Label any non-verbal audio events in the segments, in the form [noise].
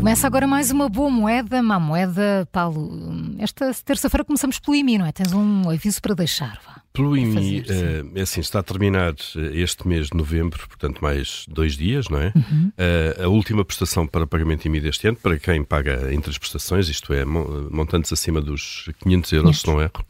Começa agora mais uma boa moeda, má moeda, Paulo. Esta terça-feira começamos pelo IMI, não é? Tens um aviso para deixar, vá. Pelo IMI, fazer, é assim, está a terminar eh, este mês de novembro, portanto mais dois dias, não é? Uhum. Uh, a última prestação para pagamento IMI deste ano, para quem paga entre as prestações, isto é, montantes acima dos 500 euros, 500. se não erro.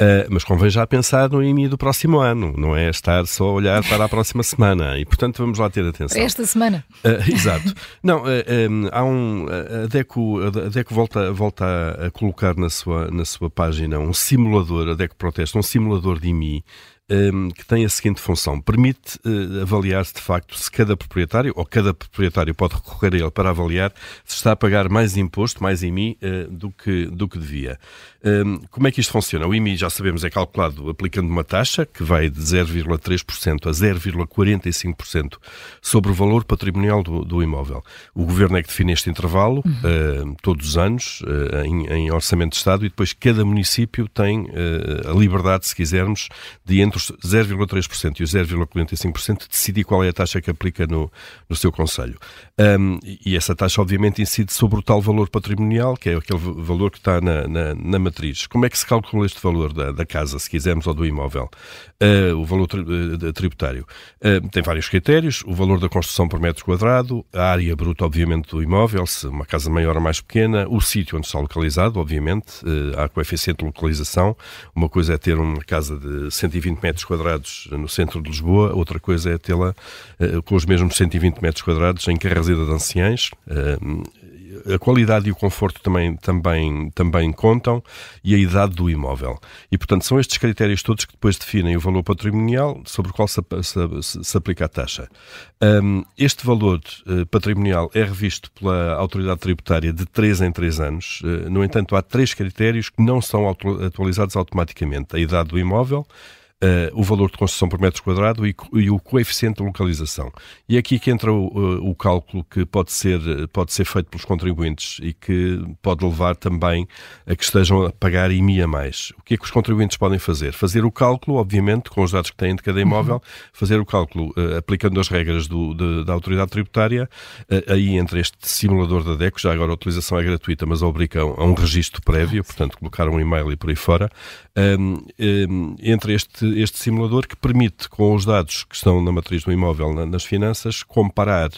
Uh, mas convém já pensar no IMI do próximo ano, não é estar só a olhar para a próxima [laughs] semana. E, portanto, vamos lá ter atenção. Esta semana. Uh, exato. Não, uh, um, há um. A DECO, a DECO volta, volta a, a, colocar na sua, na sua página um simulador, a DECO protesta, um simulador de IMI um, que tem a seguinte função: permite uh, avaliar se de facto se cada proprietário ou cada proprietário pode recorrer a ele para avaliar se está a pagar mais imposto, mais IMI uh, do, que, do que devia. Um, como é que isto funciona? O IMI, já sabemos, é calculado aplicando uma taxa que vai de 0,3% a 0,45% sobre o valor patrimonial do, do, imóvel. O governo é que define este intervalo uhum. uh, todos os anos em, em, orçamento de Estado e depois cada município tem a liberdade, se quisermos, de entre os 0,3% e os 0,45% decidir qual é a taxa que aplica no, no seu Conselho. Um, e essa taxa, obviamente, incide sobre o tal valor patrimonial, que é aquele valor que está na, na, na matriz. Como é que se calcula este valor da, da casa, se quisermos, ou do imóvel? Uh, o valor uh, tributário. Uh, tem vários critérios: o valor da construção por metro quadrado, a área bruta, obviamente, do imóvel, se uma casa maior ou mais pequena, o sítio onde está localizado, obviamente, há coeficiente de localização. Uma coisa é ter uma casa de 120 metros quadrados no centro de Lisboa, outra coisa é tê-la uh, com os mesmos 120 metros quadrados em Carrazida de Anciães. Uh, a qualidade e o conforto também, também, também contam e a idade do imóvel. E, portanto, são estes critérios todos que depois definem o valor patrimonial sobre o qual se, se, se aplica a taxa. Um, este valor uh, patrimonial é revisto pela autoridade tributária de 3 em 3 anos. No entanto, há três critérios que não são atualizados automaticamente. A idade do imóvel, uh, o valor de construção por metro quadrado e, e, o coeficiente de localização. E é aqui que entra o, uh, o, cálculo que pode ser, pode ser feito pelos contribuintes e que pode levar também a que estejam a pagar IMI a mais. O que é que os contribuintes podem fazer? Fazer o cálculo, obviamente, com os dados que têm de cada imóvel, uhum. fazer o cálculo uh, aplicando as regras do, de, da autoridade tributária, aí entre este simulador da DECO, já agora a utilização é gratuita, mas obriga a um registro prévio, portanto, colocar um e-mail e por aí fora, um, um, entre este este simulador que permite, com os dados que estão na matriz do imóvel na, nas finanças, comparar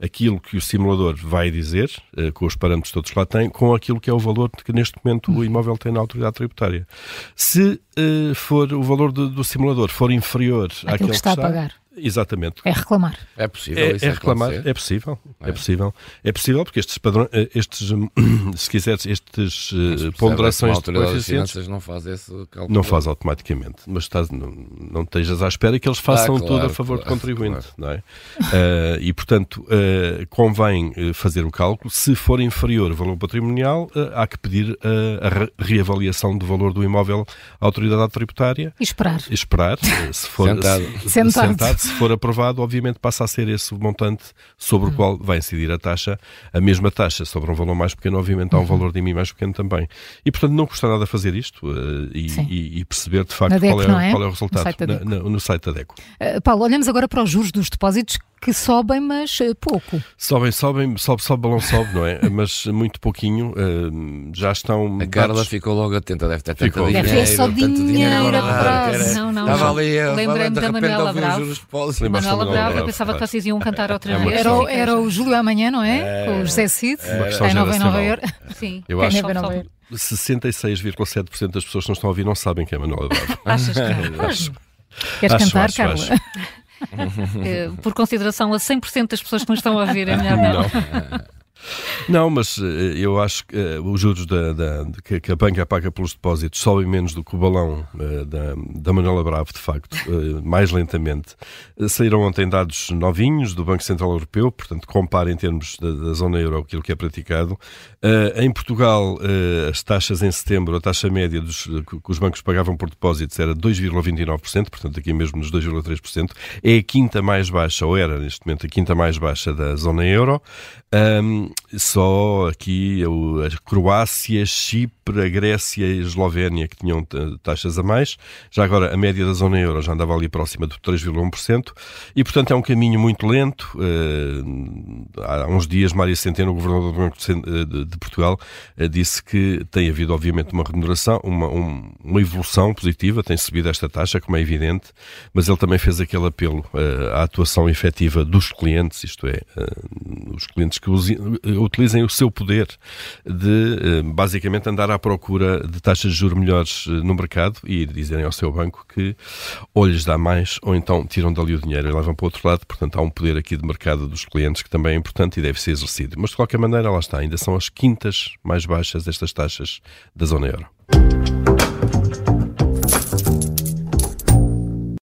aquilo que o simulador vai dizer, uh, com os parâmetros todos que lá tem, com aquilo que é o valor que neste momento o imóvel tem na autoridade tributária. Se uh, for o valor do, do simulador for inferior àquilo àquele que está, que está a pagar Exatamente. É reclamar. É possível. É, é reclamar, é possível. É. é. possível. É possível porque estes padrões, eh, estes, [coughs] se quiseres, estes uh, ponderações de coeficientes. não faz esse cálculo. Não faz automaticamente. Mas estás, não, não estejas à espera que eles façam ah, claro, tudo a favor claro, do contribuinte. Claro. Não é? Uh, e, portanto, uh, convém fazer o cálculo. Se for inferior o valor patrimonial, há que pedir a reavaliação do valor do imóvel à autoridade tributária. E esperar. E esperar. se for sentado. Se, sentado. sentado se for aprovado, obviamente passa a ser esse o montante sobre o qual vai incidir a taxa, a mesma taxa sobre um valor mais pequeno, obviamente há um uhum. valor de IMI mais pequeno também. E, portanto, não custa nada fazer isto uh, e, e, e, perceber de facto DECO, qual, é, é? qual é o resultado no site da DECO. No, no site da DECO. Uh, Paulo, olhamos agora para os juros dos depósitos que sobem, mas uh, pouco. Sobem, sobem, sobe, sobe, balão sobe, não é? [laughs] mas muito pouquinho. Uh, já estão. A Carla dados... ficou logo atenta, deve ter ficou. dinheiro. Deve ser só dinheiro, dinheiro a Não, não. Estava ali Lembrei-me da Manuela Bravo. Manuela Bravo, eu pensava que vocês iam cantar outra vez. Era, era o Júlio amanhã, não é? Com o José Cid. É, Nova em Nova Iorque. [laughs] Sim, eu acho que 66,7% das pessoas que não estão a ouvir não sabem quem é Manuela Bravo. Achas [laughs] que é? Queres acho, cantar, acho, Carla? Acho. [laughs] Eh, por consideração a 100% das pessoas que nos estão a ouvir, é melhor não. não. Não, mas eh, eu acho que uh, os juros da, da, que, a banca paga pelos depósitos sobem menos do que o balão uh, da, da Manuela Bravo, de facto, uh, mais lentamente. saíram ontem dados novinhos do Banco Central Europeu, portanto, compara em termos da, da zona euro aquilo que é praticado. em Portugal, as taxas em setembro, a taxa média dos, que os bancos pagavam por depósitos era 2,29%, portanto, aqui mesmo nos 2,3%. É a quinta mais baixa, ou era neste momento a quinta mais baixa da zona euro. Um, só aqui a Croácia, Chipre, a Grécia e a Eslovénia que tinham taxas a mais. Já agora a média da zona euro já andava ali próxima de 3,1% e, portanto, é um caminho muito lento. Eh, há uns dias, Mário Centeno, o governador do Banco de Portugal, eh, disse que tem havido, obviamente, uma remuneração, uma, uma evolução positiva, tem subido esta taxa, como é evidente, mas ele também fez aquele apelo eh, à atuação efetiva dos clientes, isto é, os clientes que utilizem o seu poder de, basicamente, andar à procura de taxas de juros melhores no mercado e dizerem ao seu banco que ou lhes dá mais ou então tiram dali o dinheiro e levam para o outro lado. Portanto, há um poder aqui de mercado dos clientes que também é importante e deve ser exercido. Mas, de qualquer maneira, lá está, ainda são as quintas mais baixas estas taxas da zona euro.